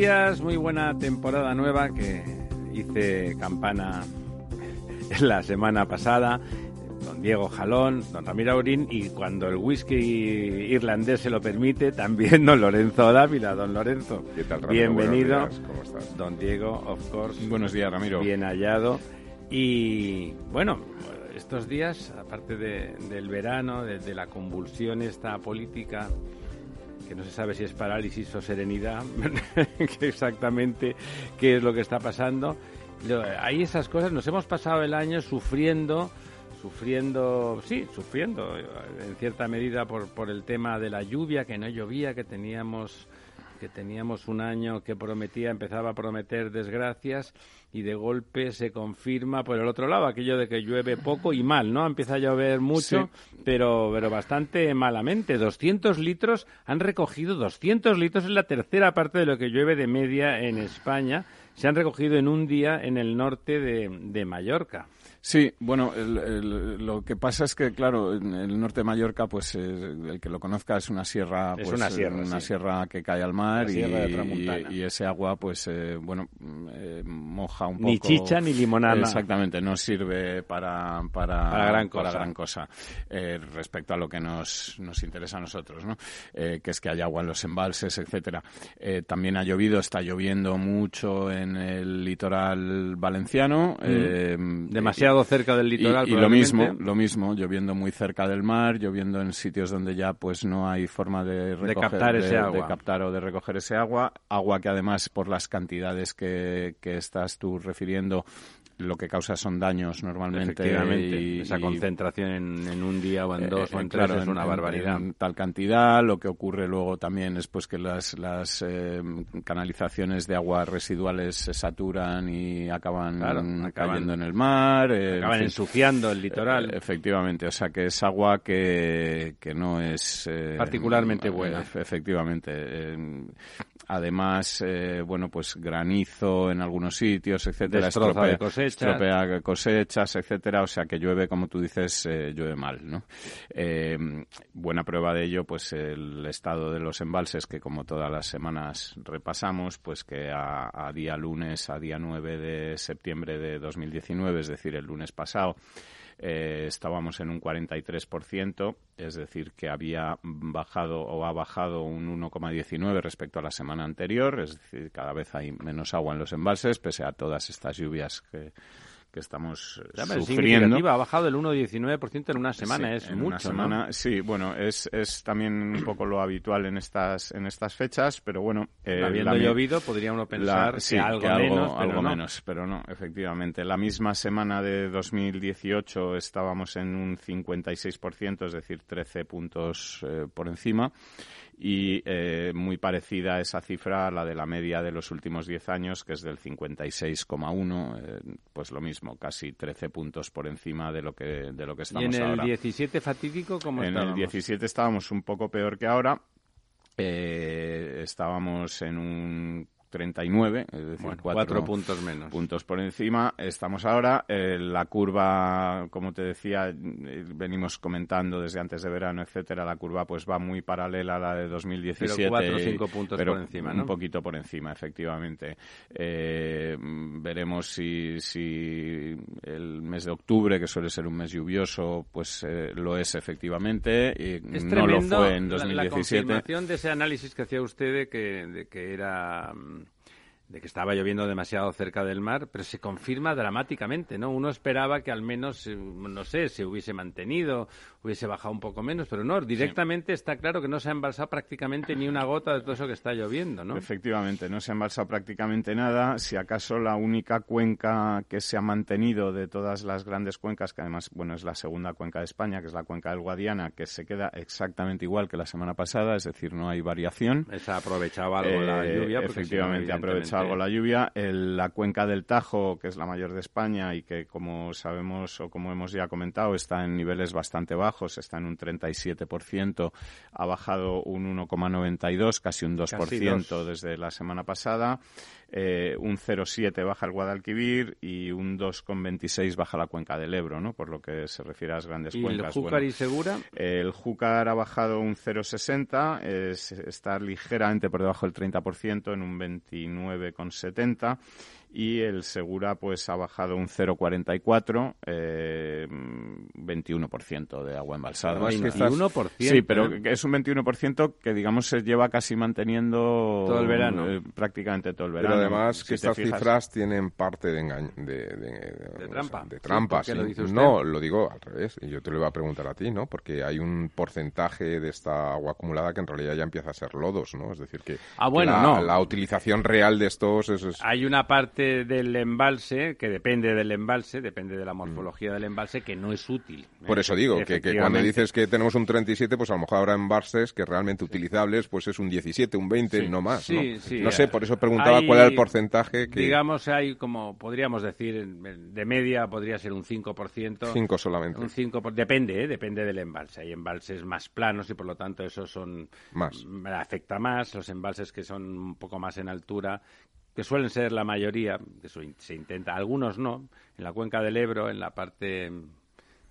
Días, muy buena temporada nueva que hice campana la semana pasada. Don Diego Jalón, don Ramiro Aurín y cuando el whisky irlandés se lo permite, también don Lorenzo Dávila. Don Lorenzo, ¿Qué tal, Ramiro? bienvenido. Días, ¿Cómo estás? Don Diego, of course. Buenos días, Ramiro. Bien hallado. Y bueno, estos días, aparte de- del verano, de, de la convulsión esta política, que no se sabe si es parálisis o serenidad, exactamente qué es lo que está pasando. Hay esas cosas, nos hemos pasado el año sufriendo, sufriendo, sí, sufriendo eh, en cierta medida por, por el tema de la lluvia, que no llovía, que teníamos que teníamos un año que prometía, empezaba a prometer desgracias y de golpe se confirma por el otro lado aquello de que llueve poco y mal, ¿no? Empieza a llover mucho, pero, pero bastante malamente. 200 litros, han recogido 200 litros, es la tercera parte de lo que llueve de media en España. Se han recogido en un día en el norte de, de Mallorca. Sí, bueno, el- el- lo que pasa es que, claro, en el norte de Mallorca, pues eh, el que lo conozca es una sierra, Es pues, una eh, sierra, una sí. sierra que cae al mar y, y- y ese agua, pues, eh, bueno, eh, moja un Ni poco. chicha ni limonada. Exactamente, no sirve para, para, Para gran para cosa. gran cosa. Eh, respecto a lo que nos, nos interesa a nosotros, ¿no? Eh, que es que haya agua en los embalses, etcétera. Eh, también ha llovido, está lloviendo mucho en el litoral valenciano. eh, Mm. Demasiado cerca del y- litoral. y, lo mismo, lo mismo, lloviendo muy cerca del mar, lloviendo en sitios donde ya pues no hay forma de recoger, captar ese de- agua. de captar o de recoger ese agua, agua que además por las cantidades que, que estás tú refiriendo lo que causa son daños normalmente Efectivamente, y- esa concentración en, en un día o en dos eh, o en eh, tres claro, es una en- barbaridad. en tal cantidad. Lo que ocurre luego también es pues que las, las eh, canalizaciones de agua residuales se saturan y acaban, Claro, acaban- cayendo en el mar. eh, Acaban fin. ensuciando el litoral. Eh, efectivamente, o sea que es agua que, que no es... Particularmente buena. efe- efectivamente. Además, eh, bueno, pues granizo en algunos sitios, etcétera. Estropea- cosechas. estropea cosechas, etcétera. O sea que llueve, como tú dices, eh, llueve mal, ¿no? Eh, buena prueba de ello, pues el estado de los embalses, que como todas las semanas repasamos, pues que a, a día lunes, a día 9 de septiembre de 2019, es decir, el lunes pasado, eh, estábamos en un 43%, es decir, que había bajado o ha bajado un 1,19 respecto a la semana anterior, es decir, cada vez hay menos agua en los embalses, pese a todas estas lluvias que, que estamos es sufriendo. significativa, ha bajado el 1,19% en una semana, Sí, es en mucho, una ¿no? semana, Sí, bueno, es, es también un poco lo habitual en estas en estas fechas, pero bueno, eh, Habiendo llovido, podría uno pensar la- sí, que algo que algo, menos, pero algo no. menos, pero no, efectivamente. La misma semana de 2018 estábamos en un 56%, es decir, 13 puntos eh, por encima. Y eh, muy parecida esa cifra a la de la media de los últimos 10 años, que es del 56,1, eh, pues lo mismo, casi 13 puntos por encima de lo que, de lo que Y estamos en el ahora. 17 fatídico, ¿cómo En estábamos? el 17 estábamos un poco peor que ahora. Eh, estábamos en un 39, es decir, Bueno, cuatro, cuatro puntos menos. puntos por encima. Estamos ahora. eh, la curva, como te decía, eh, venimos comentando desde antes de verano, etcétera. La curva pues va muy paralela a la de 2017. Pero cuatro o cinco puntos pero por encima, Un ¿no? poquito por encima, efectivamente. Eh, veremos si, si el mes de octubre, que suele ser un mes lluvioso, pues eh, lo es efectivamente. Y Es no lo fue en la- La, 2017. confirmación de ese análisis que hacía usted de que, de que era mm, de que estaba lloviendo demasiado cerca del mar, pero se confirma dramáticamente, ¿no? Uno esperaba que al menos, eh, no sé, se hubiese mantenido, hubiese bajado un poco menos, pero no, directamente está claro que no se ha embalsado prácticamente ni una gota de todo eso que está lloviendo, ¿no? Efectivamente, no se ha embalsado prácticamente nada. Si acaso la única cuenca que se ha mantenido de todas las grandes cuencas, que además, bueno, es la segunda cuenca de España, que es la cuenca del Guadiana, que se queda exactamente igual que la semana pasada, es decir, no hay variación. Se ha aprovechado algo la eh, lluvia. Efectivamente, aprovechado la lluvia. la cuenca del Tajo, que es la mayor de España y que, como sabemos o como hemos ya comentado, está en niveles bastante bajos, está en un 37%, ha bajado un 1,92, casi un 2% desde la semana pasada. Eh, un 0,7 baja el Guadalquivir y un 2,26 baja la cuenca del Ebro, ¿no? Por lo que se refiere a las grandes cuencas. ¿El Júcar y Segura? el Júcar ha bajado un 0,60, está ligeramente por debajo del 30% en un 29,70 y el Segura pues ha bajado un 0,44, eh, 21% de agua embalsada. 21%. Sí, pero ¿eh? es un 21% que digamos se lleva casi manteniendo todo el verano, eh, prácticamente todo el verano. Pero además que estas cifras tienen parte de de, de, trampa. De trampa, No, lo digo al revés. Y yo te lo iba a preguntar a ti, ¿no? Porque hay un porcentaje de esta agua acumulada que en realidad ya empieza a ser lodos, ¿no? Es decir que, ah, bueno, la, no. la utilización real de estos es... Hay una parte del embalse, que depende del embalse, depende de la morfología del embalse, que no es útil. ¿eh? Por eso digo, que, cuando dices que tenemos un 37, pues a lo mejor habrá embalses que realmente utilizables, pues es un 17, un 20, no más. ¿no? no sé, por eso preguntaba cuál era el porcentaje que... Digamos, hay como, podríamos decir, de media podría ser un 5%. 5 solamente. Un 5, depende, ¿eh? depende del embalse. Hay embalses más planos y por lo tanto esos son... Más. Afecta más. Los embalses que son un poco más en altura que suelen ser la mayoría, eso se intenta, algunos no, en la cuenca del Ebro, en la parte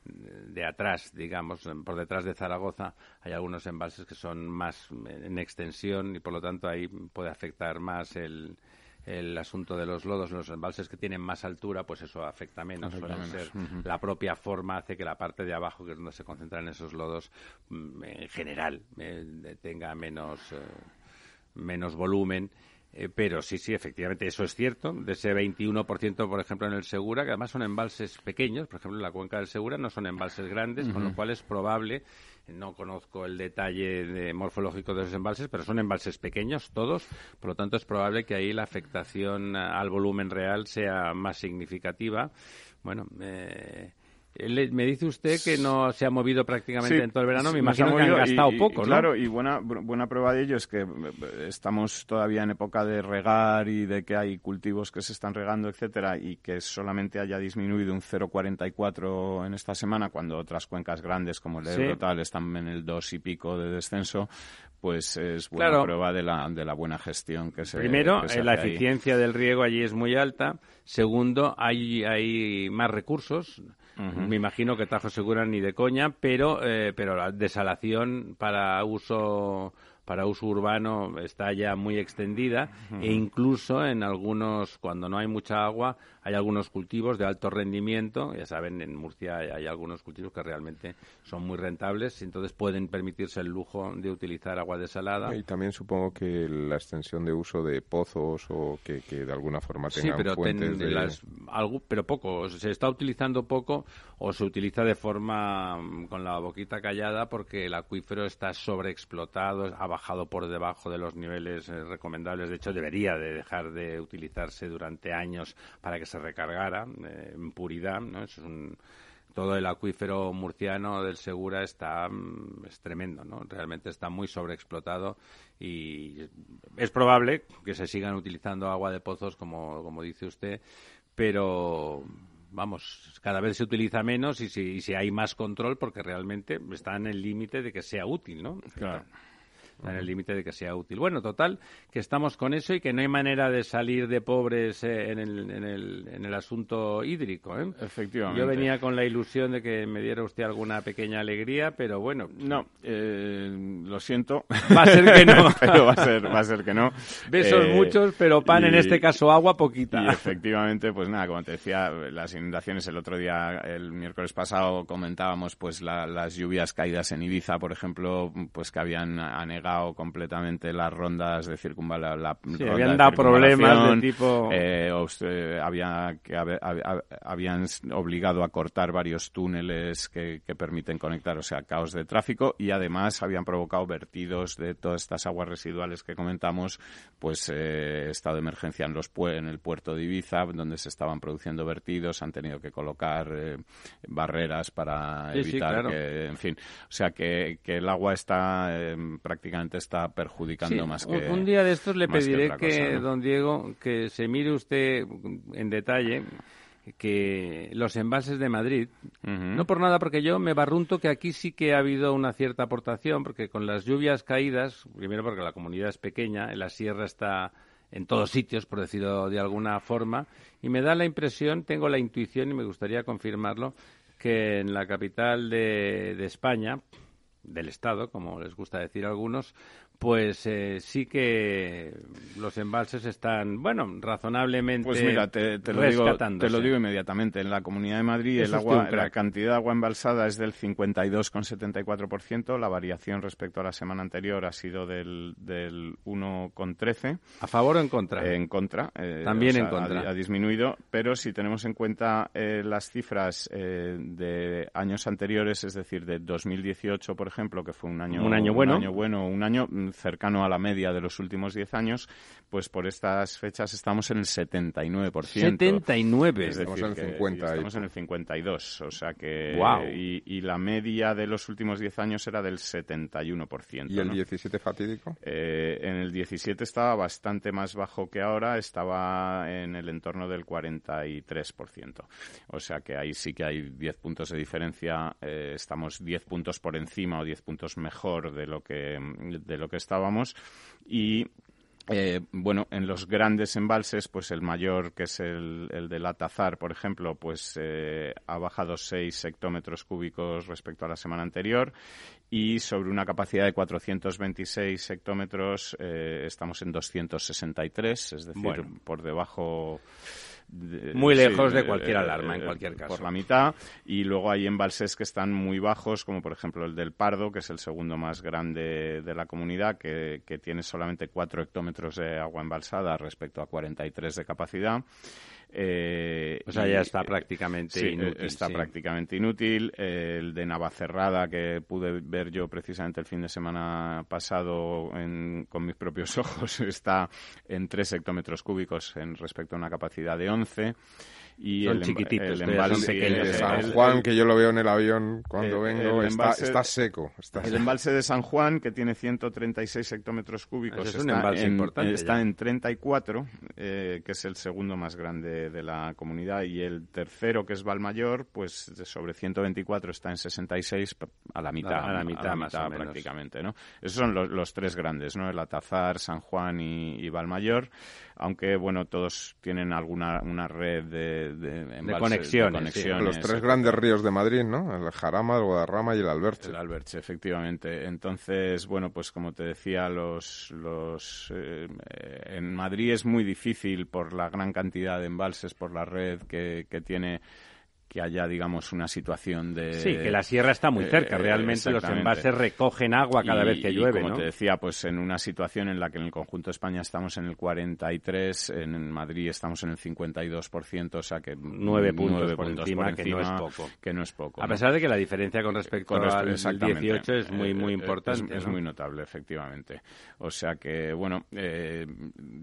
de atrás, digamos, por detrás de Zaragoza, hay algunos embalses que son más en extensión y por lo tanto ahí puede afectar más el, el asunto de los lodos, los embalses que tienen más altura, pues eso afecta menos. ser, La propia forma hace que la parte de abajo, que es donde se concentran esos lodos, mm, en general eh, tenga menos, eh, menos volumen eh, pero sí, sí, efectivamente, eso es cierto. De ese 21%, por ejemplo, en el Segura, que además son embalses pequeños, por ejemplo, en la cuenca del Segura no son embalses grandes, con lo cual es probable, no conozco el detalle morfológico de esos embalses, pero son embalses pequeños todos, por lo tanto es probable que ahí la afectación al volumen real sea más significativa. Bueno, eh, me dice usted que no se ha movido prácticamente en todo el verano. Me imagino que han gastado poco, ¿no? Claro, y buena, buena prueba de ello es que eh, estamos todavía en época de regar y de que hay cultivos que se están regando, etcétera, y que solamente haya disminuido un 0,44 en esta semana, cuando otras cuencas grandes como el Ebro tal están en el 2 y pico de descenso, pues es buena prueba de la, de la buena gestión que se Primero, eh, la eficiencia del riego allí es muy alta. Segundo, hay, hay más recursos. Me imagino que Tajo Segura ni de coña, pero, eh, pero la desalación para uso para uso urbano está ya muy extendida e incluso en algunos, cuando no hay mucha agua, hay algunos cultivos de alto rendimiento, ya saben, en Murcia hay, algunos cultivos que realmente son muy rentables y entonces pueden permitirse el lujo de utilizar agua desalada. Y también supongo que la extensión de uso de pozos o que, de alguna forma tengan sí, pero fuentes de... algo, pero poco, se está utilizando poco o se utiliza de forma mm, con la boquita callada porque el acuífero está sobreexplotado, ha bajado por debajo de los niveles eh, recomendables, de hecho debería de dejar de utilizarse durante años para que se recargara eh, en puridad, ¿no? es todo el acuífero murciano del Segura está mm, es tremendo, ¿no? Realmente está muy sobreexplotado y es probable que se sigan utilizando agua de pozos como, como dice usted, pero vamos, cada vez se utiliza menos y si, si hay más control porque realmente está en el límite de que sea útil, ¿no? Claro en el límite de que sea útil. Bueno, total, que estamos con eso y que no hay manera de salir de pobres eh, en, el, en, el, en, el, asunto hídrico. ¿eh? Efectivamente. Yo venía con la ilusión de que me diera usted alguna pequeña alegría, pero bueno. No, eh, lo siento. Va a ser que no. pero va a ser, va a ser que no. Besos eh, muchos, pero pan, en este caso agua, poquita. Y efectivamente, pues nada, como te decía, las inundaciones el otro día, el miércoles pasado, comentábamos pues las lluvias caídas en Ibiza, por ejemplo, pues que habían anegado completamente las rondas de circunvalación. La, sí, habían dado problemas de tipo... Eh, había, que habían obligado a cortar varios túneles que, que permiten conectar, o sea, caos de tráfico y además habían provocado vertidos de todas estas aguas residuales que comentamos, pues eh, estado de emergencia en, los en el puerto de Ibiza, donde se estaban produciendo vertidos, han tenido que colocar eh, barreras para evitar que, en fin, o sea que, que el agua está eh, prácticamente está perjudicando más que un día de estos le pediré que, don Diego que se mire usted en detalle que los embalses de Madrid, no por nada, porque yo me barrunto que aquí sí que ha habido una cierta aportación, porque con las lluvias caídas, primero porque la comunidad es pequeña, la sierra está en todos sitios, por decirlo de alguna forma, y me da la impresión, tengo la intuición y me gustaría confirmarlo, que en la capital de, de España, del Estado, como les gusta decir a algunos, pues eh, sí que los embalses están, bueno, razonablemente Pues mira, te, lo, digo, te lo digo inmediatamente. En la Comunidad de Madrid el agua, la cantidad de agua embalsada es del 52,74%. La variación respecto a la semana anterior ha sido del, del 1,13%. ¿A favor o en contra? en contra. Eh, También en contra. Ha, disminuido, pero si tenemos en cuenta eh, las cifras de años anteriores, es decir, de 2018, por ejemplo, que fue un año, un año bueno, un año, bueno, un año cercano a la media de los últimos 10 años, pues por estas fechas estamos en el 79%. 79. estamos en el 50. Estamos en el 52, o sea que... Y, la media de los últimos 10 años era del 71%. ¿Y el 17 fatídico? Eh, en el 17 estaba bastante más bajo que ahora, estaba en el entorno del 43%. O sea que ahí sí que hay 10 puntos de diferencia, eh, estamos 10 puntos por encima o 10 puntos mejor de lo que, de lo que estábamos. Y eh, bueno, en los grandes embalses, pues el mayor, que es el, el del Atazar, por ejemplo, pues eh, ha bajado 6 hectómetros cúbicos respecto a la semana anterior. Y sobre una capacidad de 426 hectómetros eh, estamos en 263, es decir, por debajo muy lejos de cualquier eh, alarma, en eh, cualquier caso. Por la mitad. Y luego hay embalses que están muy bajos, como por ejemplo el del Pardo, que es el segundo más grande de la comunidad, que, que tiene solamente 4 hectómetros de agua embalsada respecto a 43 de capacidad. Eh, o sea, ya está prácticamente inútil. Está prácticamente inútil. el de Navacerrada, que pude ver yo precisamente el fin de semana pasado con mis propios ojos, está en 3 hectómetros cúbicos en respecto a una capacidad de 11 y el, chiquititos, el embalse de San Juan, que yo lo veo en el avión cuando vengo, está, está, seco. el embalse de San Juan, que tiene 136 hectómetros cúbicos, está, en, está en 34, eh, que es el segundo más grande de la comunidad, y el tercero, que es Valmayor, pues sobre 124 está en 66, a la mitad, a la mitad, más prácticamente, ¿no? Esos son los, los, tres grandes, ¿no? El Atazar, San Juan y, y Valmayor aunque bueno, todos tienen alguna una red de, de, conexiones. Los tres grandes ríos de Madrid, ¿no? El Jarama, el Guadarrama y el Alberche. El Alberche, efectivamente. Entonces, bueno, pues como te decía, los, los eh, en Madrid es muy difícil por la gran cantidad de embalses, por la red que, que tiene que haya, digamos, una situación de... Sí, que la sierra está muy cerca. Eh, Realmente los embalses recogen agua cada vez que llueve, como te decía, pues en una situación en la que en el conjunto de España estamos en el 43, en Madrid estamos en el 52%, o sea que... Nueve puntos, por, encima, que no es poco. Que no es poco. A pesar de que la diferencia con respecto al 18 es muy, muy eh, importante. Es, muy notable, efectivamente. O sea que, bueno, eh,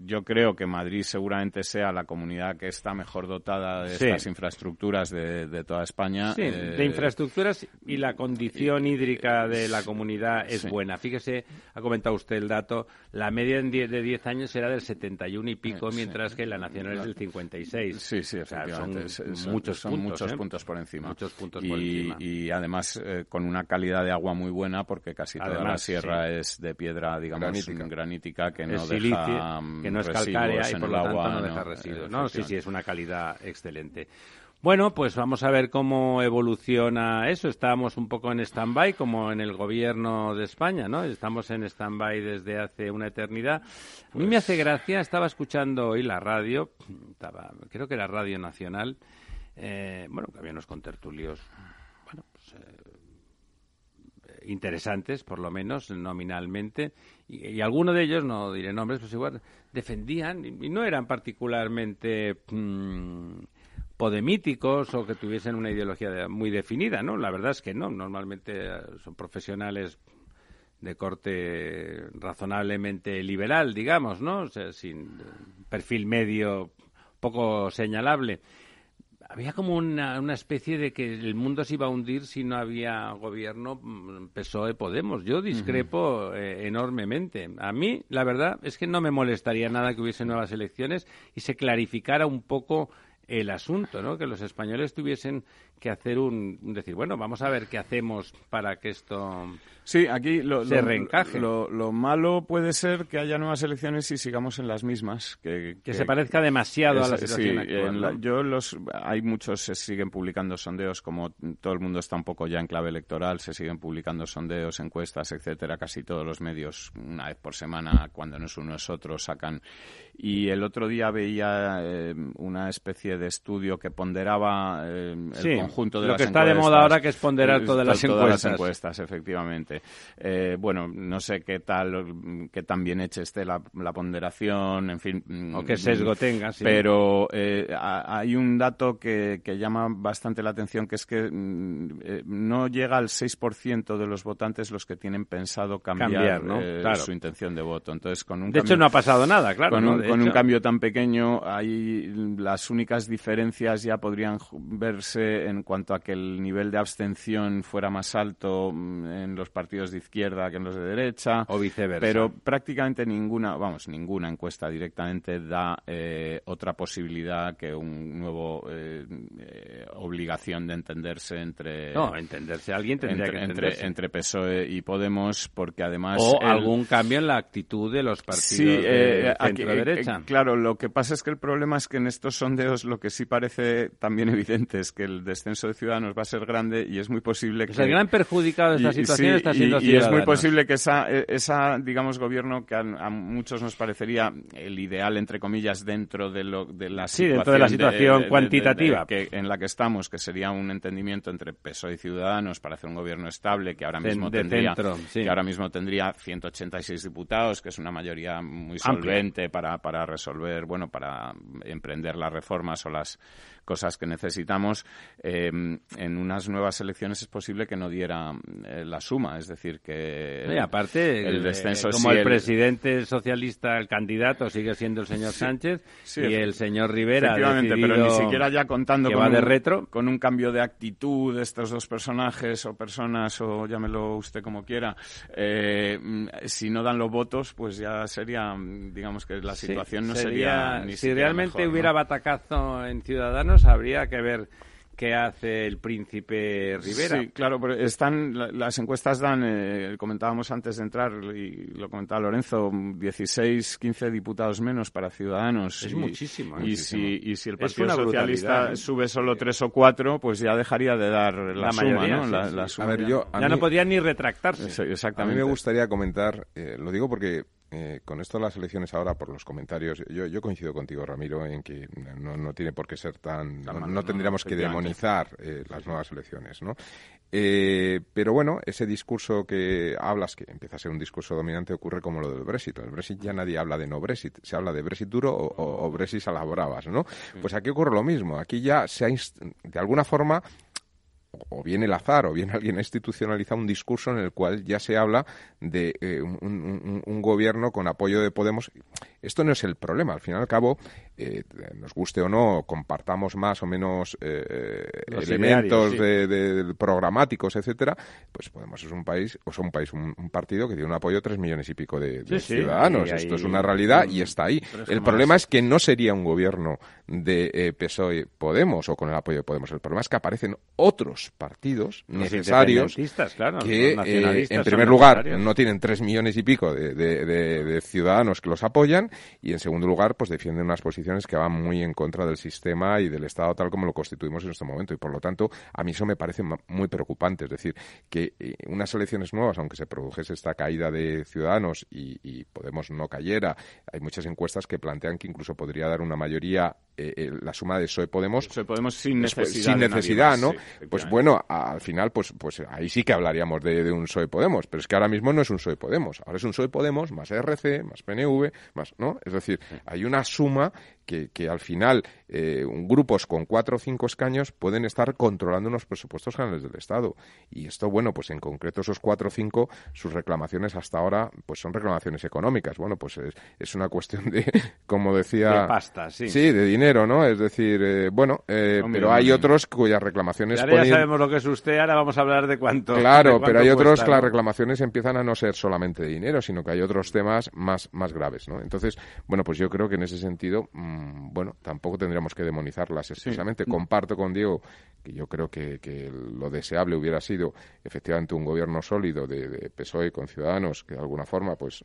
yo creo que Madrid seguramente sea la comunidad que está mejor dotada de estas infraestructuras de de, toda España. Sí, de eh, infraestructuras y la condición hídrica de la comunidad es buena. Fíjese, ha comentado usted el dato, la media de 10 años era del 71 y pico, mientras que la nacional es del 56. Sí, sí, efectivamente. son, muchos, puntos, muchos ¿eh? puntos por encima. Muchos puntos y, por encima. Y además eh, con una calidad de agua muy buena, porque casi toda la sierra es de piedra, digamos, granítica, que no deja que no es calcárea y por lo tanto no deja residuos. No, sí, sí, es una calidad excelente. Bueno, pues vamos a ver cómo evoluciona eso. Estamos un poco en stand-by, como en el gobierno de España, ¿no? Estamos en stand-by desde hace una eternidad. A mí me hace gracia, estaba escuchando hoy la radio, estaba, creo que era Radio Nacional, eh, bueno, que había unos contertulios, bueno, pues, eh, interesantes, por lo menos nominalmente, y, algunos de ellos, no diré nombres, pues igual defendían, y, no eran particularmente mm, podemíticos o que tuviesen una ideología muy definida, ¿no? La verdad es que no, normalmente eh, son profesionales de corte razonablemente liberal, digamos, ¿no? sin perfil medio poco señalable había como una, una, especie de que el mundo se iba a hundir si no había gobierno mm, PSOE Podemos. Yo discrepo eh, enormemente. A mí, la verdad, es que no me molestaría nada que hubiese nuevas elecciones y se clarificara un poco el asunto, ¿no? Que los españoles tuviesen que hacer un, decir, bueno, vamos a ver qué hacemos para que esto sí, aquí lo, se reencaje. Lo, malo puede ser que haya nuevas elecciones y sigamos en las mismas. Que, que, se parezca demasiado a la situación actual. yo los, hay muchos, se siguen publicando sondeos, como todo el mundo está un poco ya en clave electoral, se siguen publicando sondeos, encuestas, etcétera, casi todos los medios, una vez por semana, cuando no es uno es otro, sacan. Y el otro día veía eh, una especie de estudio que ponderaba eh, el conjunto de lo que está de moda ahora que es ponderar todas las todas las encuestas, efectivamente. Eh, bueno, no sé qué tal, qué tan bien hecha esté la, ponderación, en fin. O qué sesgo tenga, sí. Pero eh, hay un dato que, que, llama bastante la atención, que es que mm, eh, no llega al 6% de los votantes los que tienen pensado cambiar, su intención de voto. Entonces, con un de hecho, no ha pasado nada, claro. Con, un, con un cambio tan pequeño, hay las únicas diferencias ya podrían verse en cuanto a que el nivel de abstención fuera más alto mm, en los partidos de izquierda que en los de derecha. O viceversa. Pero prácticamente ninguna, vamos, ninguna encuesta directamente da eh, otra posibilidad que un nuevo eh, eh, obligación de entenderse entre. No, entenderse. Alguien tendría entre, que entenderse. Entre, PSOE y Podemos, porque además. O algún cambio en la actitud de los partidos sí, de centro-derecha. claro, lo que pasa es que el problema es que en estos sondeos lo que sí parece también evidente es que el descenso de Ciudadanos va a ser grande y es muy posible que... el gran perjudicado de esta situación está siendo y, y es muy posible que esa, e, esa digamos, gobierno que a, muchos nos parecería el ideal, entre comillas, dentro de, lo, de la sí, situación, dentro de la situación cuantitativa. que, en la que estamos, que sería un entendimiento entre PSOE y Ciudadanos para hacer un gobierno estable que ahora mismo tendría que ahora mismo tendría 186 diputados, que es una mayoría muy solvente para, para resolver, bueno, para emprender las reformas o las cosas que necesitamos, eh, en unas nuevas elecciones es posible que no diera eh, la suma. Es decir, que. aparte, el descenso. como el, presidente socialista, el candidato, sigue siendo el señor Sánchez y el señor Rivera. Efectivamente, pero ni siquiera ya contando con, de retro. con un cambio de actitud de estos dos personajes o personas, o llámelo usted como quiera, eh, si no dan los votos, pues ya sería, digamos que la situación no sería. ni si realmente hubiera batacazo en Ciudadanos, habría que ver qué hace el príncipe Rivera. Sí, claro, pero están las encuestas dan, eh, comentábamos antes de entrar y lo comentaba Lorenzo, 16, 15 diputados menos para Ciudadanos. Es muchísimo. Y, Si, y si el Partido Socialista ¿eh? sube solo tres o cuatro, pues ya dejaría de dar la, suma, ¿no? la, suma a ver, yo, ya no podría ni retractarse. exactamente. A mí me gustaría comentar, eh, lo digo porque eh, con esto de las elecciones ahora, por los comentarios, yo, yo coincido contigo, Ramiro, en que no, no tiene por qué ser tan... no, tendríamos que demonizar eh, las nuevas elecciones, ¿no? Eh, pero bueno, ese discurso que hablas, que empieza a ser un discurso dominante, ocurre como lo del Brexit. El Brexit ya nadie habla de no Brexit, se habla de Brexit duro o, Brexit a las bravas, ¿no? Pues aquí ocurre lo mismo. Aquí ya se ha, de alguna forma, o bien el azar o bien alguien ha institucionalizado un discurso en el cual ya se habla de eh, un, gobierno con apoyo de Podemos. Esto no es el problema. Al fin y al cabo, eh, nos guste o no, compartamos más o menos eh, elementos de, programáticos, etcétera, pues Podemos es un país, o es un país, un, partido que tiene un apoyo de tres millones y pico de, ciudadanos. Esto es una realidad y está ahí. El problema es que no sería un gobierno de PSOE Podemos o con el apoyo de Podemos. El problema es que aparecen otros partidos necesarios que, eh, en primer lugar, no tienen tres millones y pico de, ciudadanos que los apoyan y, en segundo lugar, pues defienden unas posiciones que van muy en contra del sistema y del Estado tal como lo constituimos en este momento. Y, por lo tanto, a mí eso me parece muy preocupante. Es decir, que eh, unas elecciones nuevas, aunque se produjese esta caída de ciudadanos y, Podemos no cayera, hay muchas encuestas que plantean que incluso podría dar una mayoría la suma de PSOE Podemos. PSOE Podemos sin necesidad. sin necesidad, ¿no? pues bueno, al final, pues, pues ahí sí que hablaríamos de, un PSOE Podemos, pero es que ahora mismo no es un PSOE Podemos, ahora es un PSOE Podemos más RC, más PNV, más, ¿no? Es decir, hay una suma que, que al final eh, grupos con cuatro o cinco escaños pueden estar controlando unos presupuestos generales del Estado. Y esto, bueno, pues en concreto esos cuatro o cinco, sus reclamaciones hasta ahora, pues son reclamaciones económicas. Bueno, pues es, es una cuestión de, como decía... De pasta, sí. Sí, de dinero, ¿no? Es decir, eh, bueno, eh, pero hay otros cuyas reclamaciones... Ahora ya sabemos lo que es usted, ahora vamos a hablar de cuánto... Claro, pero hay otros que las reclamaciones empiezan a no ser solamente de dinero, sino que hay otros temas más, más graves, ¿no? Entonces, bueno, pues yo creo que en ese sentido, mm, bueno, tampoco tendríamos que demonizarlas expresamente. Comparto con Diego que yo creo que, lo deseable hubiera sido efectivamente un gobierno sólido de, de PSOE con Ciudadanos que de alguna forma pues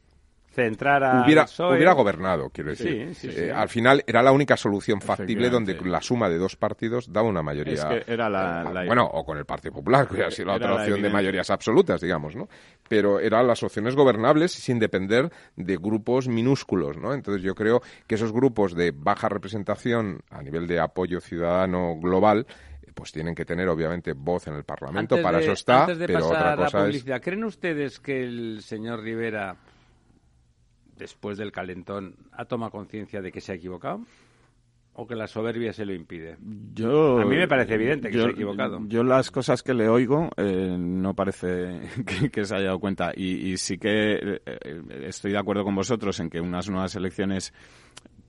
centrar a hubiera, hubiera gobernado, quiero decir. Eh, al final era la única solución factible donde la suma de dos partidos daba una mayoría. era la, bueno, o con el Partido Popular, que hubiera sido la otra opción de mayorías absolutas, digamos, ¿no? Pero eran las opciones gobernables sin depender de grupos minúsculos, ¿no? Entonces yo creo que esos grupos de baja representación a nivel de apoyo ciudadano global pues tienen que tener obviamente voz en el Parlamento, para eso está, pero otra cosa es... ¿Creen ustedes que el señor Rivera después del calentón, ha tomado conciencia de que se ha equivocado? ¿O que la soberbia se lo impide? Yo, a mí me parece evidente que se ha equivocado. Yo las cosas que le oigo eh, no parece que, se haya dado cuenta. Y, sí que eh, eh, estoy de acuerdo con vosotros en que unas nuevas elecciones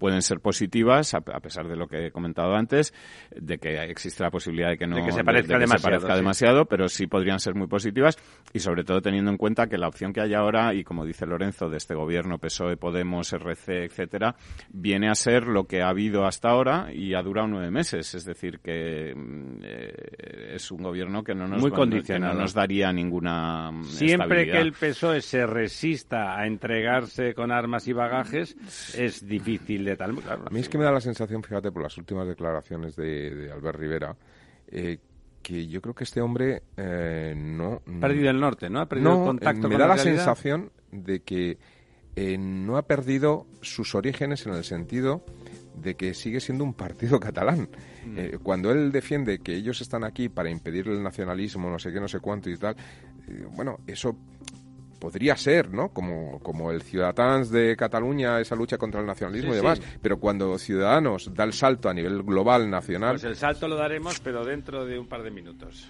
pueden ser positivas, a, pesar de lo que he comentado antes, de que existe la posibilidad de que no se parezca, demasiado, pero sí podrían ser muy positivas y sobre todo teniendo en cuenta que la opción que hay ahora, y como dice Lorenzo, de este gobierno, PSOE, Podemos, RC, etcétera, viene a ser lo que ha habido hasta ahora y ha durado nueve meses. Es decir, que mm, eh, es un gobierno que no nos, muy condicionado. no nos daría ninguna Siempre que el PSOE se resista a entregarse con armas y bagajes, es difícil de a mí es que me da la sensación, fíjate, por las últimas declaraciones de, Albert Rivera, eh, que yo creo que este hombre eh, no... Ha perdido el norte, ¿no? Ha perdido el contacto me da la, sensación de que eh, no ha perdido sus orígenes en el sentido de que sigue siendo un partido catalán. Mm. cuando él defiende que ellos están aquí para impedir el nacionalismo, no sé qué, no sé cuánto y tal, bueno, eso podría ser, ¿no? Como, como el Ciudadanos de Cataluña, esa lucha contra el nacionalismo y demás. Pero cuando Ciudadanos da el salto a nivel global, nacional. Pues el salto lo daremos, pero dentro de un par de minutos.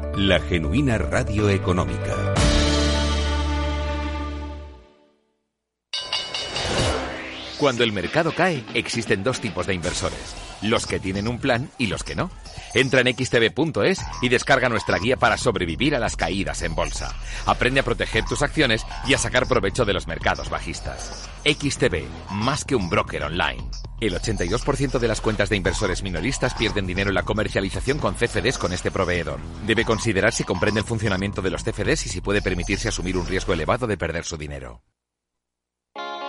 la genuina radio económica. Cuando el mercado cae, existen dos tipos de inversores, los que tienen un plan y los que no. Entra en xtb.es y descarga nuestra guía para sobrevivir a las caídas en bolsa. Aprende a proteger tus acciones y a sacar provecho de los mercados bajistas. XTB, más que un broker online. El 82% de las cuentas de inversores minoristas pierden dinero en la comercialización con CFDs con este proveedor. Debe considerar si comprende el funcionamiento de los CFDs y si puede permitirse asumir un riesgo elevado de perder su dinero.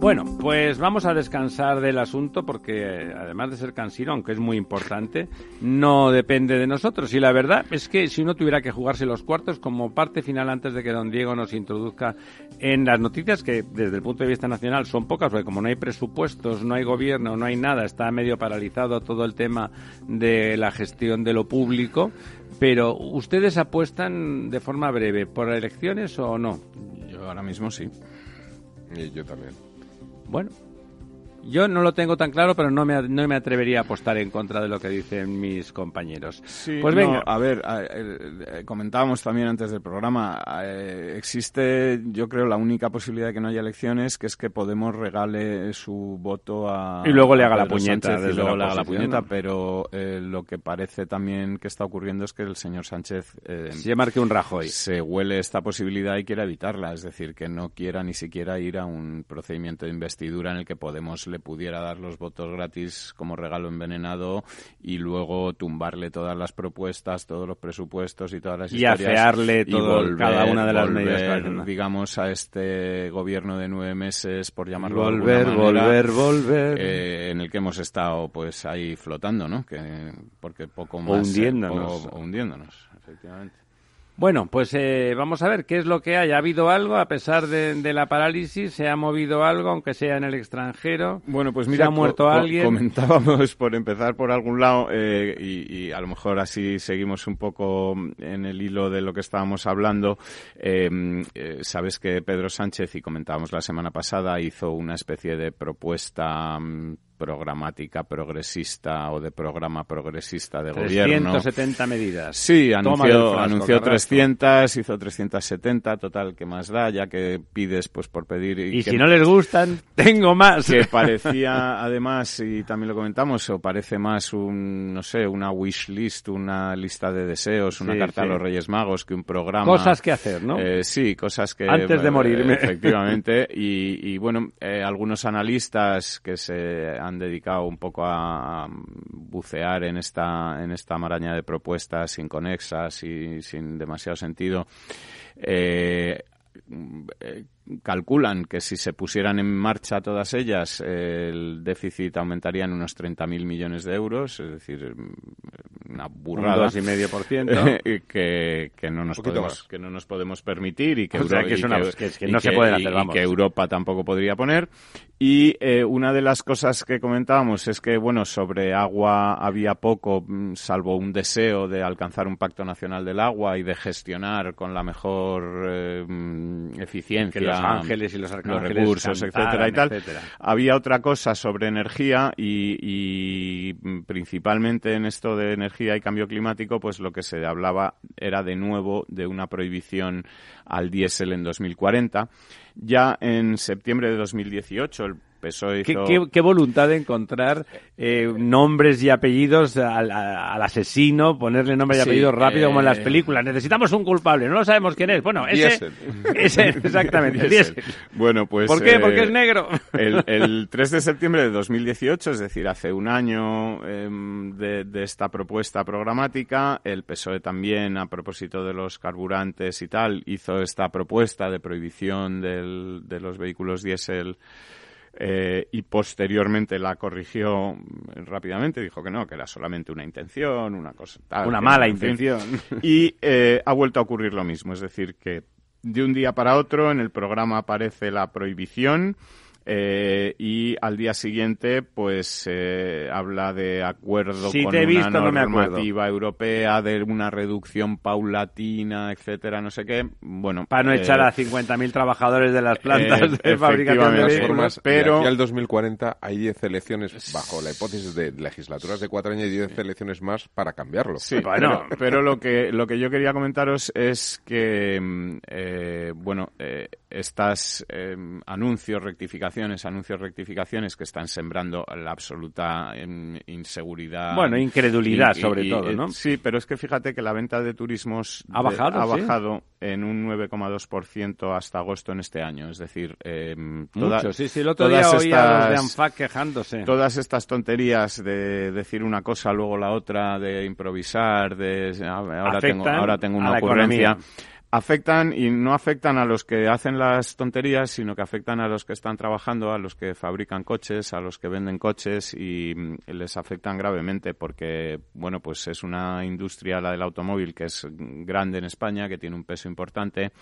Bueno, pues vamos a descansar del asunto porque además de ser cansino, aunque es muy importante, no depende de nosotros. Y la verdad es que si uno tuviera que jugarse los cuartos como parte final antes de que don Diego nos introduzca en las noticias, que desde el punto de vista nacional son pocas, porque como no hay presupuestos, no hay gobierno, no hay nada, está medio paralizado todo el tema de la gestión de lo público. Pero ustedes apuestan de forma breve por elecciones o no? Yo ahora mismo sí. Y yo también. Bueno, yo no lo tengo tan claro, pero no me, no me atrevería a apostar en contra de lo que dicen mis compañeros. pues venga. a ver, eh, comentábamos también antes del programa, eh, existe, yo creo, la única posibilidad de que no haya elecciones, que es que Podemos regale su voto a... Y luego le haga la puñeta. y luego le haga la puñeta, pero eh, lo que parece también que está ocurriendo es que el señor Sánchez... se marque un Rajoy. Se huele esta posibilidad y quiere evitarla, es decir, que no quiera ni siquiera ir a un procedimiento de investidura en el que Podemos le pudiera dar los votos gratis como regalo envenenado y luego tumbarle todas las propuestas, todos los presupuestos y todas las y afearle todo, cada una de las medidas. digamos, a este gobierno de nueve meses, por llamarlo volver, de alguna manera, volver, volver, eh, en el que hemos estado pues ahí flotando, ¿no? Que, porque poco más... O hundiéndonos. o hundiéndonos, efectivamente. Bueno, pues eh, vamos a ver qué es lo que hay. ¿Ha habido algo a pesar de, la parálisis? ¿Se ha movido algo, aunque sea en el extranjero? Bueno, pues mira, ¿Se ha muerto alguien? Comentábamos por empezar por algún lado eh, y, a lo mejor así seguimos un poco en el hilo de lo que estábamos hablando. Em, eh, sabes que Pedro Sánchez, y comentábamos la semana pasada, hizo una especie de propuesta mm, programática progresista o de programa progresista de gobierno. 370 medidas. Sí, anunció, anunció 300, hizo 370, total, que más da? Ya que pides pues por pedir... Y, si no les gustan, tengo más. Que parecía, además, y también lo comentamos, o parece más un, no sé, una wish list, una lista de deseos, una carta a los Reyes Magos que un programa... Cosas que hacer, ¿no? Eh, sí, cosas que... Antes de morirme. efectivamente. Y, y bueno, eh, algunos analistas que se han dedicado un poco a, bucear en esta, en esta maraña de propuestas inconexas y sin demasiado sentido. Eh, eh, calculan que si se pusieran en marcha todas ellas, el déficit aumentaría en unos 30.000 millones de euros, es decir, una burrada. Un 2,5%. que, que, no nos podemos, que no nos podemos permitir y que, no se pueden hacer, que Europa tampoco podría poner. Y eh, una de las cosas que comentábamos es que, bueno, sobre agua había poco, mm, salvo un deseo de alcanzar un pacto nacional del agua y de gestionar con la mejor eh, mm, eficiencia ángeles y los, recursos, etcétera y tal. Había otra cosa sobre energía y, principalmente en esto de energía y cambio climático, pues lo que se hablaba era de nuevo de una prohibición al diésel en 2040. Ya en septiembre de 2018 el ¿Qué, voluntad de encontrar eh, nombres y apellidos al, asesino, ponerle nombre y apellidos rápido como en las eh, películas. Necesitamos un culpable, no lo sabemos quién es. Bueno, ese, ese exactamente, Bueno, pues... ¿Por qué? Porque es eh, negro. El, 3 de septiembre de 2018, es decir, hace un año em, de, esta propuesta programática, el PSOE también, a propósito de los carburantes y tal, hizo esta propuesta de prohibición de los vehículos diésel eh, y posteriormente la corrigió rápidamente, dijo que no, que era solamente una intención, una cosa tal. Una mala intención. Y eh, ha vuelto a ocurrir lo mismo, es decir, que de un día para otro en el programa aparece la prohibición Eh, y al día siguiente, pues eh, habla de acuerdo con una normativa europea, de una reducción paulatina, etcétera, no sé qué. Bueno, para no echar a 50.000 trabajadores de las plantas de fabricación de vehículos. Pero al 2040 hay 10 elecciones bajo la hipótesis de legislaturas de cuatro años y 10 elecciones más para cambiarlo. Sí, bueno, pero, lo que lo que yo quería comentaros es que mm, eh, bueno, eh, estas em, anuncios, rectificaciones, anuncios, rectificaciones que están sembrando la absoluta em, inseguridad. Bueno, incredulidad sobre todo, ¿no? sí, pero es que fíjate que la venta de turismos ha bajado, ha bajado en un 9,2% hasta agosto en este año. Es decir, eh, Mucho, sí, sí, el otro día oía los de ANFAC quejándose. Todas estas tonterías de decir una cosa, luego la otra, de improvisar, de ahora, tengo, ahora tengo una ocurrencia afectan y no afectan a los que hacen las tonterías, sino que afectan a los que están trabajando, a los que fabrican coches, a los que venden coches y mm, les afectan gravemente porque, bueno, pues es una industria, la del automóvil, que es grande en España, que tiene un peso importante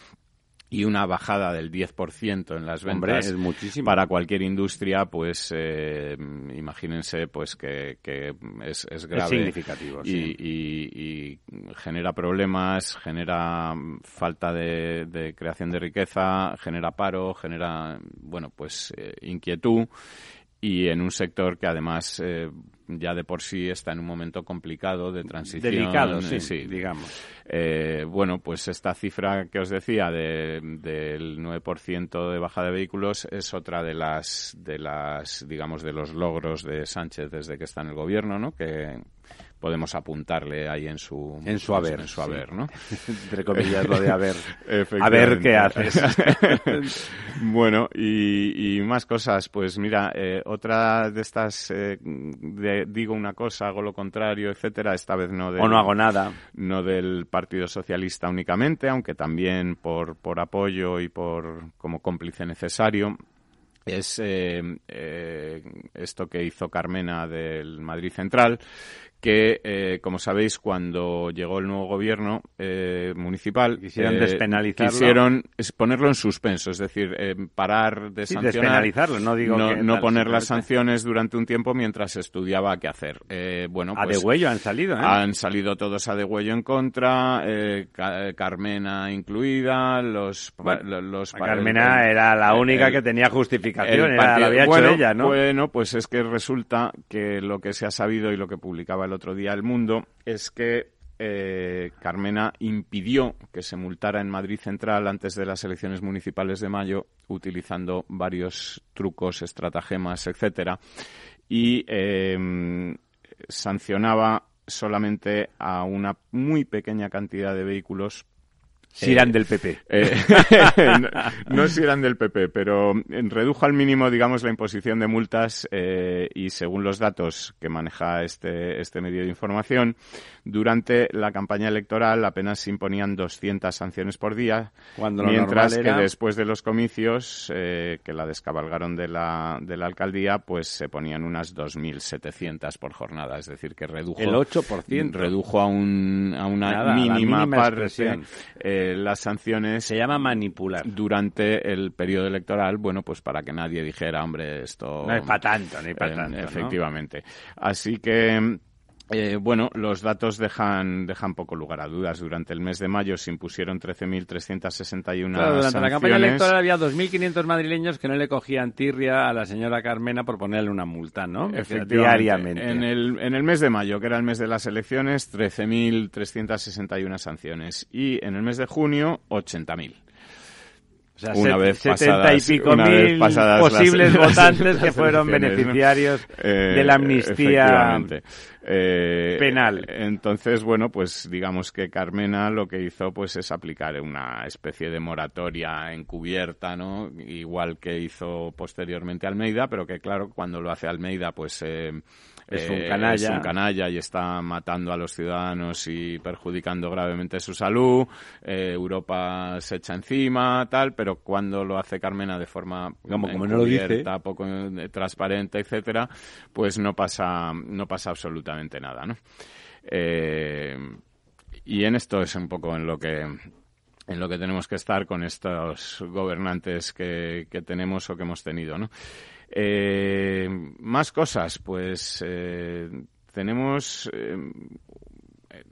y una bajada del 10% en las ventas es muchísimo. para cualquier industria, pues eh, imagínense pues que, es, es, grave. Es significativo, y, y, genera problemas, genera falta de, creación de riqueza, genera paro, genera, bueno, pues eh, inquietud y en un sector que además eh, ya de por sí está en un momento complicado de transición. Delicado, sí, sí digamos. Eh, bueno, pues esta cifra que os decía de, del 9% de baja de vehículos es otra de las, de las, digamos, de los logros de Sánchez desde que está en el gobierno, ¿no? Que, podemos apuntarle ahí en su en su haber, en su haber, ¿no? Entre comillas lo de haber. a ver qué haces. bueno, y, más cosas. Pues mira, eh, otra de estas, eh, digo una cosa, hago lo contrario, etcétera. Esta vez no o no hago nada. No del Partido Socialista únicamente, aunque también por por apoyo y por como cómplice necesario. Es eh, esto que hizo Carmena del Madrid Central, que, eh, como sabéis, cuando llegó el nuevo gobierno eh, municipal, quisieron eh, despenalizarlo. Quisieron ponerlo en suspenso, es decir, parar de sancionar. despenalizarlo, no digo no, poner las sanciones durante un tiempo mientras estudiaba qué hacer. bueno, a pues, degüello han salido, Han salido todos a degüello en contra, Carmena incluida, los... los Carmena era la única que tenía justificación, era, la había hecho ella, ¿no? Bueno, pues es que resulta que lo que se ha sabido y lo que publicaba el otro día El Mundo es que eh, Carmena impidió que se multara en Madrid Central antes de las elecciones municipales de mayo, utilizando varios trucos, estratagemas, etcétera, y em, sancionaba solamente a una muy pequeña cantidad de vehículos si eran eh, del PP. Eh, no, si eran del PP, pero redujo al mínimo, digamos, la imposición de multas eh, y según los datos que maneja este, este medio de información, durante la campaña electoral apenas se imponían 200 sanciones por día, mientras que después de los comicios, que la descabalgaron de la, de la alcaldía, pues se ponían unas 2.700 por jornada, es decir, que redujo... El 8%. Redujo a, un, a una mínima, parte las sanciones. Se llama manipular. Durante el periodo electoral, bueno, pues para que nadie dijera, hombre, esto. No es para tanto, ni para eh, tanto. Efectivamente. Así que eh, bueno, los datos dejan, dejan poco lugar a dudas. Durante el mes de mayo se impusieron 13.361 claro, durante la campaña electoral había 2.500 madrileños que no le cogían tirria a la señora Carmena por ponerle una multa, ¿no? Diariamente. En el, en el mes de mayo, que era el mes de las elecciones, 13.361 sanciones. Y en el mes de junio, 80.000. O sea, una vez setenta y pico mil posibles votantes que fueron beneficiarios de la eh, amnistía eh, penal. Entonces, bueno, pues digamos que Carmena lo que hizo pues es aplicar una especie de moratoria encubierta, ¿no? Igual que hizo posteriormente Almeida, pero que claro, cuando lo hace Almeida, pues eh, es un canalla. Es un canalla y está matando a los ciudadanos y perjudicando gravemente su salud. Eh, Europa se echa encima, tal, pero cuando lo hace Carmena de forma como, como no lo dice. poco eh, transparente, etcétera, pues no pasa, no pasa absolutamente nada, ¿no? Eh, y en esto es un poco en lo que en lo que tenemos que estar con estos gobernantes que, que tenemos o que hemos tenido, ¿no? Eh, más cosas, pues eh, tenemos eh,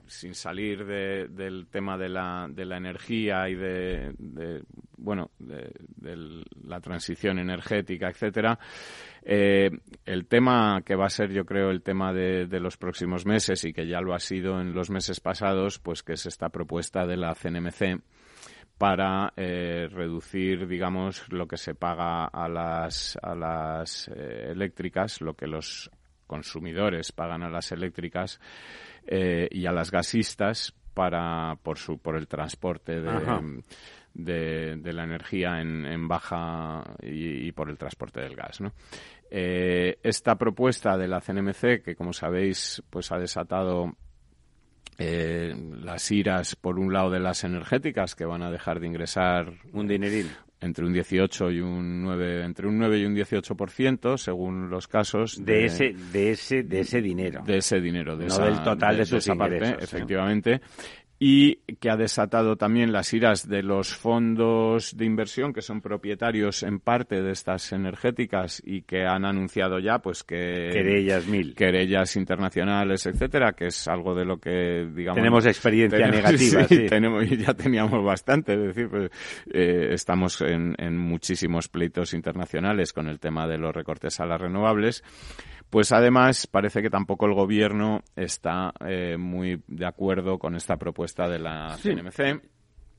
sin salir del tema de la, de la energía y de, bueno de, la transición energética etcétera el tema que va a ser yo creo el tema de, de, los próximos meses y que ya lo ha sido en los meses pasados pues que es esta propuesta de la CNMC para eh, reducir, digamos, lo que se paga a las, a las eh, eléctricas, lo que los consumidores pagan a las eléctricas eh, y a las gasistas para por su por el transporte de, de, la energía en, en baja y, y, por el transporte del gas, ¿no? esta propuesta de la CNMC, que como sabéis, pues ha desatado eh, las iras, por un lado, de las energéticas, que van a dejar de ingresar un dinerín entre un 18 y un 9, entre un 9 y un 18%, según los casos. De, ese, de ese, de ese dinero. De ese dinero, de no del total de, sus ingresos. Parte, efectivamente y que ha desatado también las iras de los fondos de inversión que son propietarios en parte de estas energéticas y que han anunciado ya pues que querellas mil. querellas internacionales etcétera que es algo de lo que digamos tenemos experiencia negativa sí, tenemos ya teníamos bastante es decir pues, eh, estamos en, en muchísimos pleitos internacionales con el tema de los recortes a las renovables pues además parece que tampoco el gobierno está eh, muy de acuerdo con esta propuesta de la CNMC.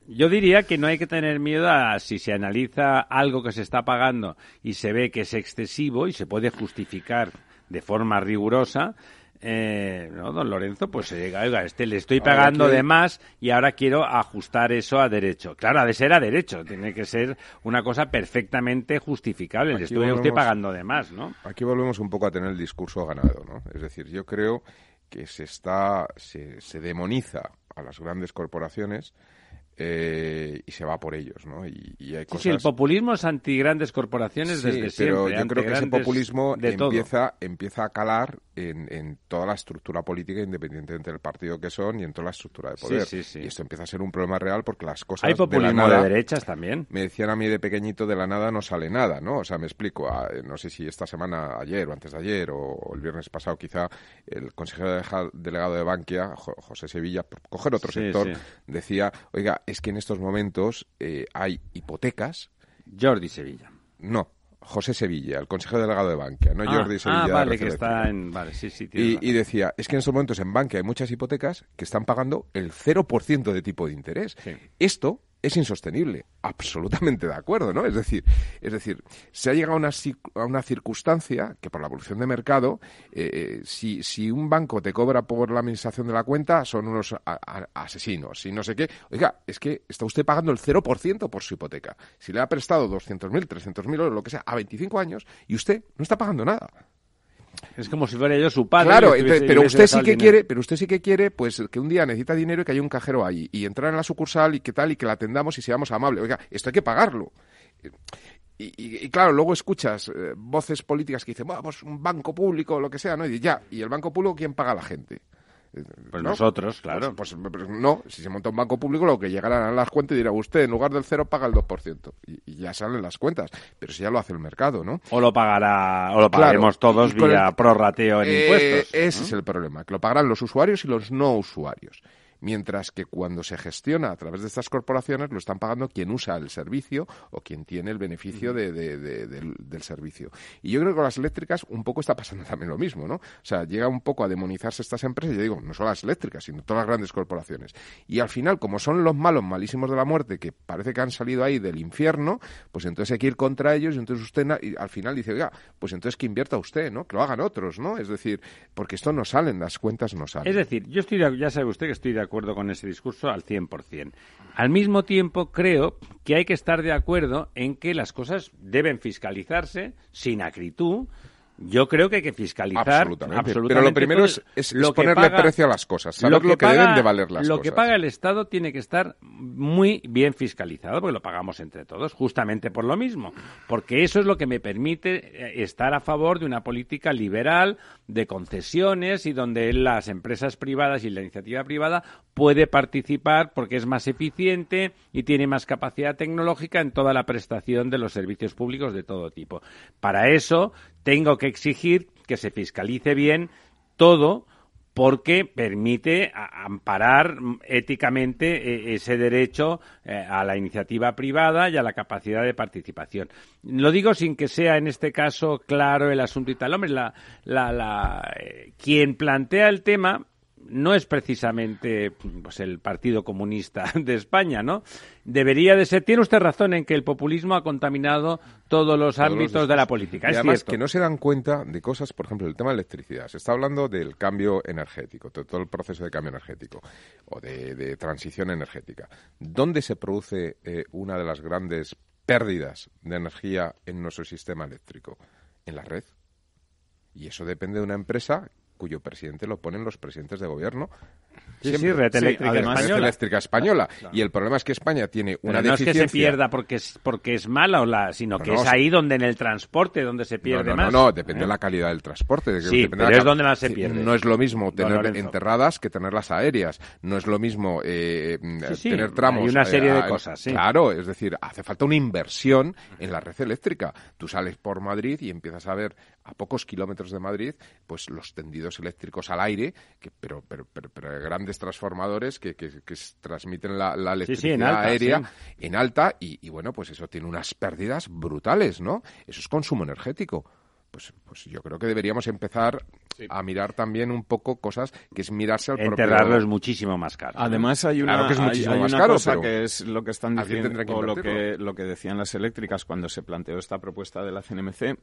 Yo diría que no hay que tener miedo a si se analiza algo que se está pagando y se ve que es excesivo y se puede justificar de forma rigurosa, eh, no, don Lorenzo, pues llega, oiga, este le estoy pagando de más y ahora quiero ajustar eso a derecho. Claro, ha de ser a derecho, tiene que ser una cosa perfectamente justificable. le estoy usted pagando de más, ¿no? Aquí volvemos un poco a tener el discurso ganado, ¿no? Es decir, yo creo que se está, se, se demoniza a las grandes corporaciones eh, y se va por ellos, ¿no? Y, hay cosas... sí, el populismo es anti grandes corporaciones desde siempre. pero yo creo que ese populismo empieza, empieza a calar en, en, toda la estructura política, independientemente del partido que son y en toda la estructura de poder. y esto empieza a ser un problema real porque las cosas Hay populismo de, derechas también. Me decían a mí de pequeñito, de la nada no sale nada, ¿no? O sea, me explico, no sé si esta semana, ayer o antes de ayer o, el viernes pasado quizá, el consejero delegado de Bankia, José Sevilla, por coger otro sector, decía, oiga, es que en estos momentos eh, hay hipotecas. Jordi Sevilla. No, José Sevilla, el consejero delegado de Bankia, no Jordi ah, Sevilla. Ah, vale, que está en... Vale, sí, sí. Y, y, decía, es que en estos momentos en Bankia hay muchas hipotecas que están pagando el 0% de tipo de interés. Esto es insostenible. Absolutamente de acuerdo, ¿no? Es decir, es decir, se ha llegado a una, a una circunstancia que por la evolución de mercado, eh, eh, si, si un banco te cobra por la administración de la cuenta, son unos asesinos y no sé qué. Oiga, es que está usted pagando el 0% por su hipoteca. Si le ha prestado 200.000, 300.000 o lo que sea, a 25 años, y usted no está pagando nada. Es como si fuera yo su padre. Claro, pero usted sí que quiere, pero usted sí que quiere, pues que un día necesita dinero y que haya un cajero ahí y entrar en la sucursal y qué tal y que la atendamos y seamos amables. Oiga, esto hay que pagarlo. Y, claro, luego escuchas eh, voces políticas que dicen, vamos, un banco público lo que sea, ¿no? Y ya, ¿y el banco público quién paga a la gente? Pues nosotros, claro. Pues, pues, no, si se monta un banco público, lo que llegarán a las cuentas y dirá usted, en lugar del cero paga el 2%. Y, y ya salen las cuentas. Pero si ya lo hace el mercado, ¿no? O lo pagará, o lo pagaremos todos vía prorrateo en eh, impuestos. Ese es el problema, que lo pagarán los usuarios y los no usuarios mientras que cuando se gestiona a través de estas corporaciones lo están pagando quien usa el servicio o quien tiene el beneficio de, del, servicio. Y yo creo que con las eléctricas un poco está pasando también lo mismo, ¿no? O sea, llega un poco a demonizarse estas empresas, yo digo, no solo las eléctricas, sino todas las grandes corporaciones. Y al final, como son los malos malísimos de la muerte, que parece que han salido ahí del infierno, pues entonces hay que ir contra ellos y entonces usted al final dice, oiga, pues entonces que invierta usted, ¿no? Que lo hagan otros, ¿no? Es decir, porque esto no salen, las cuentas no salen. Es decir, yo estoy, ya sabe usted que estoy de acuerdo con ese discurso al 100%. Al mismo tiempo, creo que hay que estar de acuerdo en que las cosas deben fiscalizarse sin acritud, yo creo que hay que fiscalizar absolutamente. Pero lo primero es, ponerle precio a las cosas, saber lo que, deben de valer las cosas. Lo que paga el Estado tiene que estar muy bien fiscalizado, porque lo pagamos entre todos, justamente por lo mismo, porque eso es lo que me permite eh, estar a favor de una política liberal de concesiones y donde las empresas privadas y la iniciativa privada puede participar porque es más eficiente y tiene más capacidad tecnológica en toda la prestación de los servicios públicos de todo tipo. Para eso tengo que exigir que se fiscalice bien todo porque permite amparar éticamente eh, ese derecho eh, a la iniciativa privada y a la capacidad de participación. Lo digo sin que sea en este caso claro el asunto y tal. Hombre, la, la, eh, quien plantea el tema no es precisamente pues, el Partido Comunista de España, ¿no? Debería de ser. Tiene usted razón en que el populismo ha contaminado todos los ámbitos de la política. Y además que no se dan cuenta de cosas, por ejemplo, el tema de electricidad. Se está hablando del cambio energético, todo el proceso de cambio energético o de, transición energética. ¿Dónde se produce eh, una de las grandes pérdidas de energía en nuestro sistema eléctrico? En la red. Y eso depende de una empresa cuyo presidente lo ponen los presidentes de gobierno. Sí, sí, red eléctrica española. eléctrica española. Y el problema es que España tiene una no deficiencia... no es que se pierda porque es, porque es mala, o la, sino que es ahí donde en el transporte donde se pierde más. No, no, depende de la calidad del transporte. Sí, pero es donde más se pierde. No es lo mismo tener enterradas que tenerlas aéreas. No es lo mismo eh, tener tramos... Hay una serie de cosas, sí. Claro, es decir, hace falta una inversión en la red eléctrica. Tú sales por Madrid y empiezas a ver a pocos kilómetros de Madrid, pues los tendidos eléctricos al aire, que, pero, pero, pero, grandes transformadores que, que, transmiten la, electricidad aérea en alta y, y, bueno, pues eso tiene unas pérdidas brutales, ¿no? Eso es consumo energético. Pues, pues yo creo que deberíamos empezar a mirar también un poco cosas que es mirarse al Enterrarlo es muchísimo más caro. Además hay una, que es muchísimo más caro, cosa que es lo que están diciendo o lo que, lo que decían las eléctricas cuando se planteó esta propuesta de la CNMC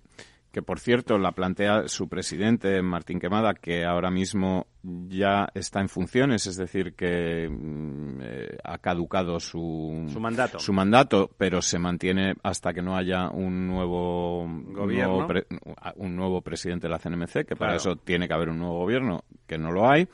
que por cierto la plantea su presidente Martín Quemada, que ahora mismo ya está en funciones, es decir, que mm, eh, ha caducado su, su, mandato. su mandato, pero se mantiene hasta que no haya un nuevo gobierno, un nuevo presidente de la CNMC, que para eso tiene que haber un nuevo gobierno, que no lo hay.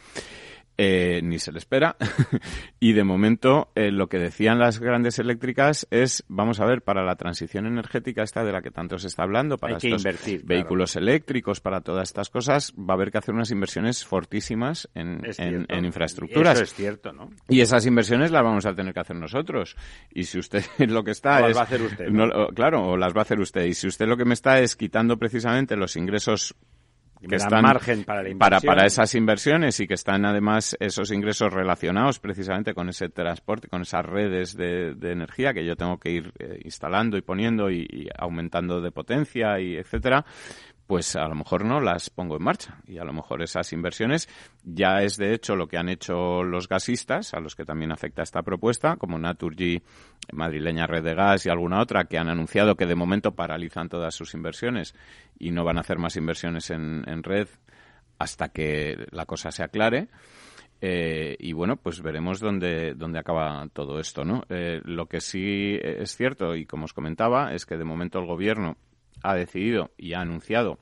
Eh, ni se le espera. y de momento, eh, lo que decían las grandes eléctricas es, vamos a ver, para la transición energética esta de la que tanto se está hablando, para estos vehículos eléctricos, para todas estas cosas, va a haber que hacer unas inversiones fortísimas en, en, infraestructuras. Eso es cierto, ¿no? Y esas inversiones las vamos a tener que hacer nosotros. Y si usted lo que está o es... Las va a hacer usted. claro, o las va a hacer usted. Y si usted lo que me está es quitando precisamente los ingresos que están margen para, la para, para esas inversiones y que están además esos ingresos relacionados precisamente con ese transporte, con esas redes de, energía que yo tengo que ir eh, instalando y poniendo y, y, aumentando de potencia y etcétera pues a lo mejor no las pongo en marcha. Y a lo mejor esas inversiones ya es de hecho lo que han hecho los gasistas, a los que también afecta esta propuesta, como Naturgy, Madrileña Red de Gas y alguna otra, que han anunciado que de momento paralizan todas sus inversiones y no van a hacer más inversiones en, red hasta que la cosa se aclare. Eh, y bueno, pues veremos dónde, dónde acaba todo esto, ¿no? Eh, lo que sí es cierto, y como os comentaba, es que de momento el gobierno ha decidido y ha anunciado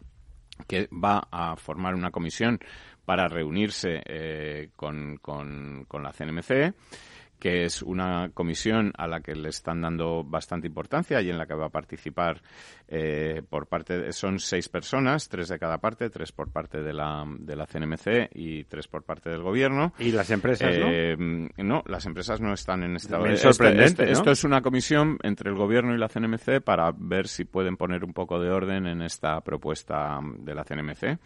que va a formar una comisión para reunirse eh, con, con, con, la CNMC que es una comisión a la que le están dando bastante importancia y en la que va a participar eh, por parte de, son seis personas, tres de cada parte, tres por parte de la, de la CNMC y tres por parte del gobierno. ¿Y las empresas no? Eh, no, las empresas no están en esta... Es sorprendente, este, este, Esto es una comisión entre el gobierno y la CNMC para ver si pueden poner un poco de orden en esta propuesta de la CNMC.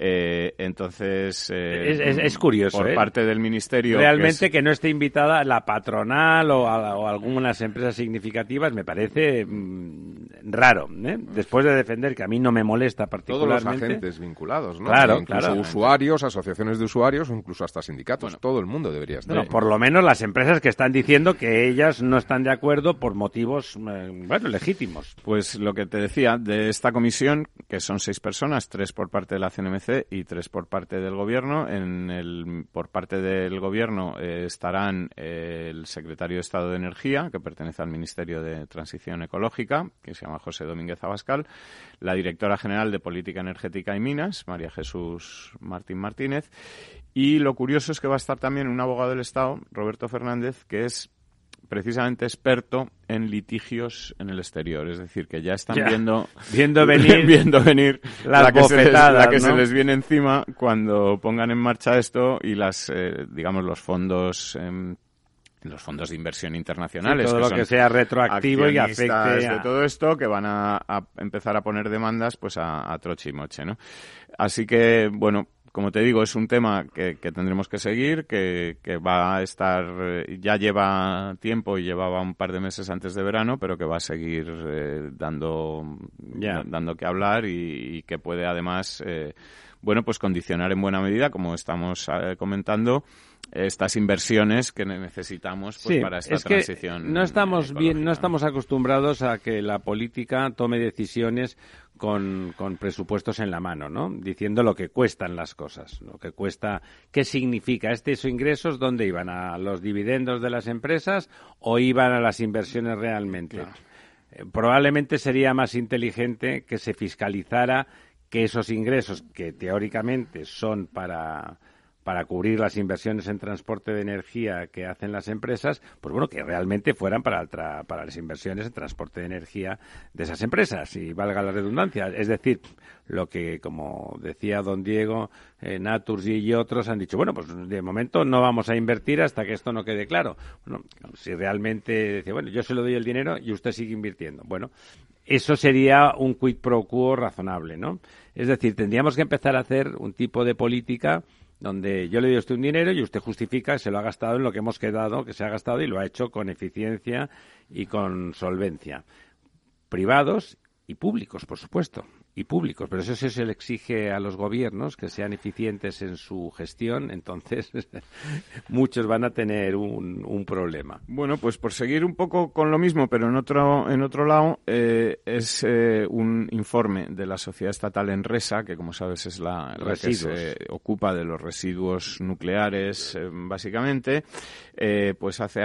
Eh, entonces, eh, es, curioso. Por ¿eh? parte del Ministerio. Realmente que, no esté invitada la patronal o, algunas empresas significativas me parece mm, raro. Después de defender que a mí no me molesta particularmente. Todos los agentes vinculados, ¿no? Claro, incluso usuarios, asociaciones de usuarios o incluso hasta sindicatos. todo el mundo debería estar. por lo menos las empresas que están diciendo que ellas no están de acuerdo por motivos, bueno, legítimos. Pues lo que te decía de esta comisión, que son seis personas, tres por parte de la CNMC y tres por parte del Gobierno. En el, por parte del Gobierno eh, estarán eh, el secretario de Estado de Energía, que pertenece al Ministerio de Transición Ecológica, que se llama José Domínguez Abascal, la directora general de Política Energética y Minas, María Jesús Martín Martínez, y lo curioso es que va a estar también un abogado del Estado, Roberto Fernández, que es precisamente experto en litigios en el exterior. Es decir, que ya están viendo, viendo venir, viendo venir la que, se les, la que se les viene encima cuando pongan en marcha esto y las, eh, digamos, los fondos. Eh, los fondos de inversión internacionales. todo lo que sea retroactivo y afecte a... de todo esto que van a, empezar a poner demandas pues a, a troche y moche, ¿no? Así que, bueno, como te digo, es un tema que, tendremos que seguir, que, va a estar, eh, ya lleva tiempo y llevaba un par de meses antes de verano, pero que va a seguir eh, dando, dando que hablar y, que puede además, eh, bueno, pues condicionar en buena medida, como estamos comentando, estas inversiones que necesitamos pues, para esta transición. no estamos bien, no estamos acostumbrados a que la política tome decisiones con, con, presupuestos en la mano, ¿no? Diciendo lo que cuestan las cosas, lo que cuesta, qué significa estos ingresos, dónde iban a los dividendos de las empresas o iban a las inversiones realmente. Eh, probablemente sería más inteligente que se fiscalizara que esos ingresos que teóricamente son para para cubrir las inversiones en transporte de energía que hacen las empresas, pues bueno, que realmente fueran para, para las inversiones en transporte de energía de esas empresas, y valga la redundancia. Es decir, lo que, como decía don Diego, eh, y otros han dicho, bueno, pues de momento no vamos a invertir hasta que esto no quede claro. Bueno, si realmente decía, bueno, yo se lo doy el dinero y usted sigue invirtiendo. Bueno, eso sería un quid pro quo razonable, ¿no? Es decir, tendríamos que empezar a hacer un tipo de política donde yo le doy a usted un dinero y usted justifica que se lo ha gastado en lo que hemos quedado, que se ha gastado y lo ha hecho con eficiencia y con solvencia. Privados y públicos, por supuesto y públicos, pero eso se le exige a los gobiernos que sean eficientes en su gestión, entonces muchos van a tener un, un, problema. Bueno, pues por seguir un poco con lo mismo, pero en otro en otro lado es eh, un informe de la sociedad estatal Enresa, que como sabes es la, la que se ocupa de los residuos nucleares, eh, básicamente, eh, pues hace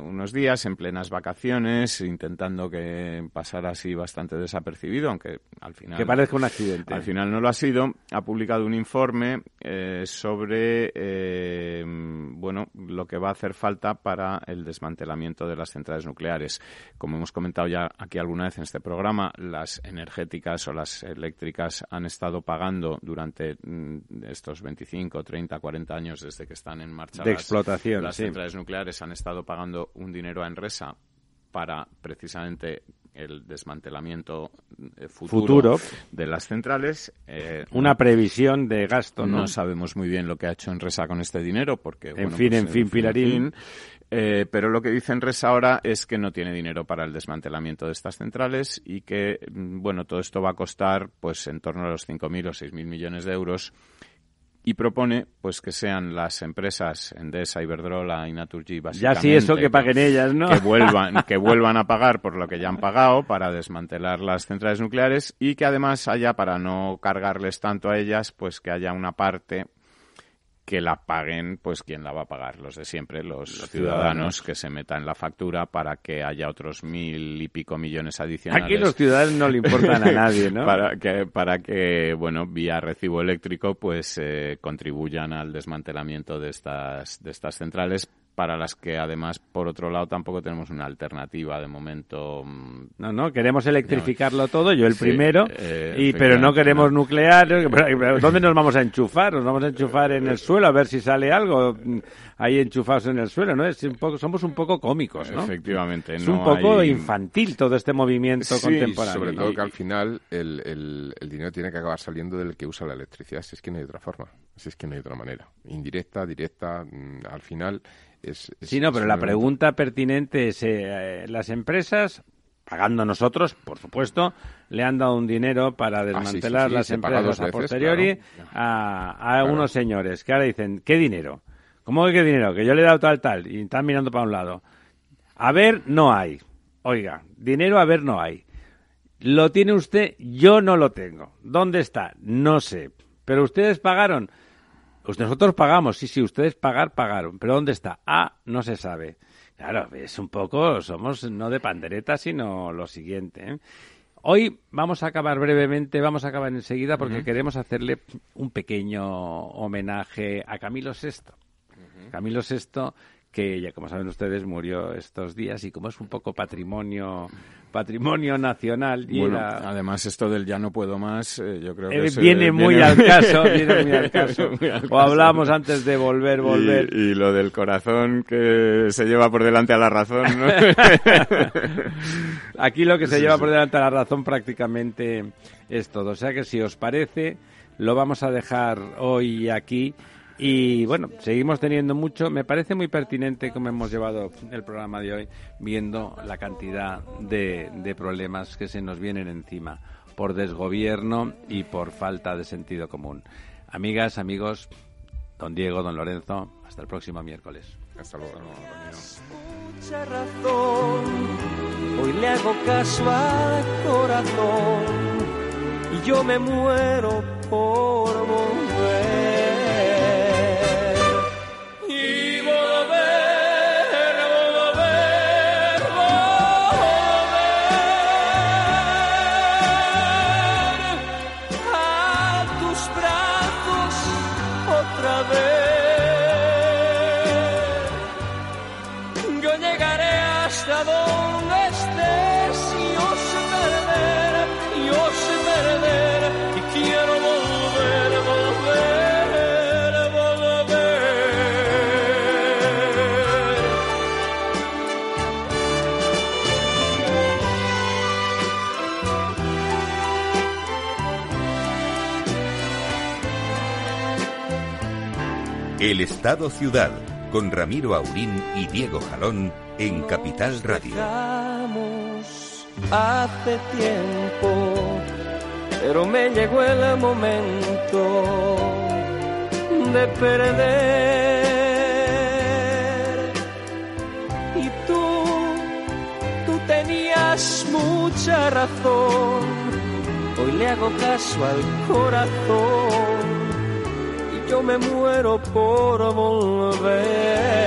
unos días en plenas vacaciones, intentando que pasara así bastante desapercibido, aunque al final parezca un accidente. Al final no lo ha sido. Ha publicado un informe eh, sobre eh, bueno lo que va a hacer falta para el desmantelamiento de las centrales nucleares. Como hemos comentado ya aquí alguna vez en este programa, las energéticas o las eléctricas han estado pagando durante mm, estos 25, 30, 40 años desde que están en marcha de explotación. Las centrales nucleares han estado pagando un dinero a Enresa para precisamente el desmantelamiento eh, futuro, de las centrales. Eh, Una previsión de gasto, ¿no? No sabemos muy bien lo que ha hecho Enresa con este dinero, porque... En fin, pues, en fin, Pilarín. Eh, pero lo que dice Enresa ahora es que no tiene dinero para el desmantelamiento de estas centrales y que, mm, bueno, todo esto va a costar pues en torno a los 5.000 o 6.000 millones de euros y propone pues que sean las empresas Endesa, Iberdrola y Naturgy básicamente ya sí eso que paguen ellas no que vuelvan que vuelvan a pagar por lo que ya han pagado para desmantelar las centrales nucleares y que además haya para no cargarles tanto a ellas pues que haya una parte que la paguen, pues quien la va a pagar, los de siempre, los, ciudadanos, que se metan la factura para que haya otros mil y pico millones adicionales. Aquí los ciudadanos no le importan a nadie, ¿no? para que, para que, bueno, vía recibo eléctrico, pues eh, contribuyan al desmantelamiento de estas, de estas centrales para las que además, por otro lado, tampoco tenemos una alternativa de momento. Mm, no, no, queremos electrificarlo todo, yo el primero, eh, y pero no queremos nuclear. ¿Dónde nos vamos a enchufar? Nos vamos a enchufar en el suelo a ver si sale algo ahí enchufados en el suelo, ¿no? Es un poco, somos un poco cómicos, ¿no? Efectivamente. Es un poco infantil todo este movimiento contemporáneo. sobre todo que al final el, el, el dinero tiene que acabar saliendo del que usa la electricidad, si es que no hay otra forma, si es que no hay otra manera. Indirecta, directa, mm, al final sí, no, pero la pregunta pertinente es, eh, las empresas, pagando nosotros, por supuesto, le han dado un dinero para ah, desmantelar las empresas a posteriori a, unos señores que ahora dicen, ¿qué dinero? ¿Cómo que qué dinero? Que yo le he dado tal, tal, y están mirando para un lado. A ver, no hay. Oiga, dinero a ver no hay. Lo tiene usted, yo no lo tengo. ¿Dónde está? No sé. Pero ustedes pagaron. Pues nosotros pagamos, sí, sí, ustedes pagar, pagaron. Pero ¿dónde está? Ah, no se sabe. Claro, es un poco, somos no de pandereta, sino lo siguiente. ¿eh? Hoy vamos a acabar brevemente, vamos a acabar enseguida porque queremos hacerle un pequeño homenaje a Camilo VI. Camilo VI, que ya como saben ustedes murió estos días y como es un poco patrimonio patrimonio nacional y bueno, además esto del ya no puedo más eh, yo creo que eh, viene, muy al caso viene muy al caso. o hablamos antes de volver volver. y, lo del corazón que se lleva por delante a la razón ¿no? aquí lo que se lleva por delante a la razón prácticamente es todo. O sea que si os parece lo vamos a dejar hoy aquí y bueno, seguimos teniendo mucho. Me parece muy pertinente cómo hemos llevado el programa de hoy, viendo la cantidad de, de problemas que se nos vienen encima por desgobierno y por falta de sentido común. Amigas, amigos, don Diego, don Lorenzo, hasta el próximo miércoles. Hasta luego. Mucha razón, hoy le hago caso al corazón y yo me muero por volver. Estado Ciudad, con Ramiro Aurín y Diego Jalón en Capital Radio. Hace tiempo, pero me llegó el momento de perder. Y tú, tú tenías mucha razón. Hoy le hago caso al corazón yo me muero por volver.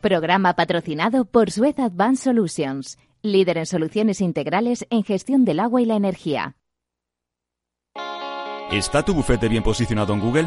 Programa patrocinado por Suez Advanced Solutions, líder en soluciones integrales en gestión del agua y la energía. ¿Está tu bufete bien posicionado en Google?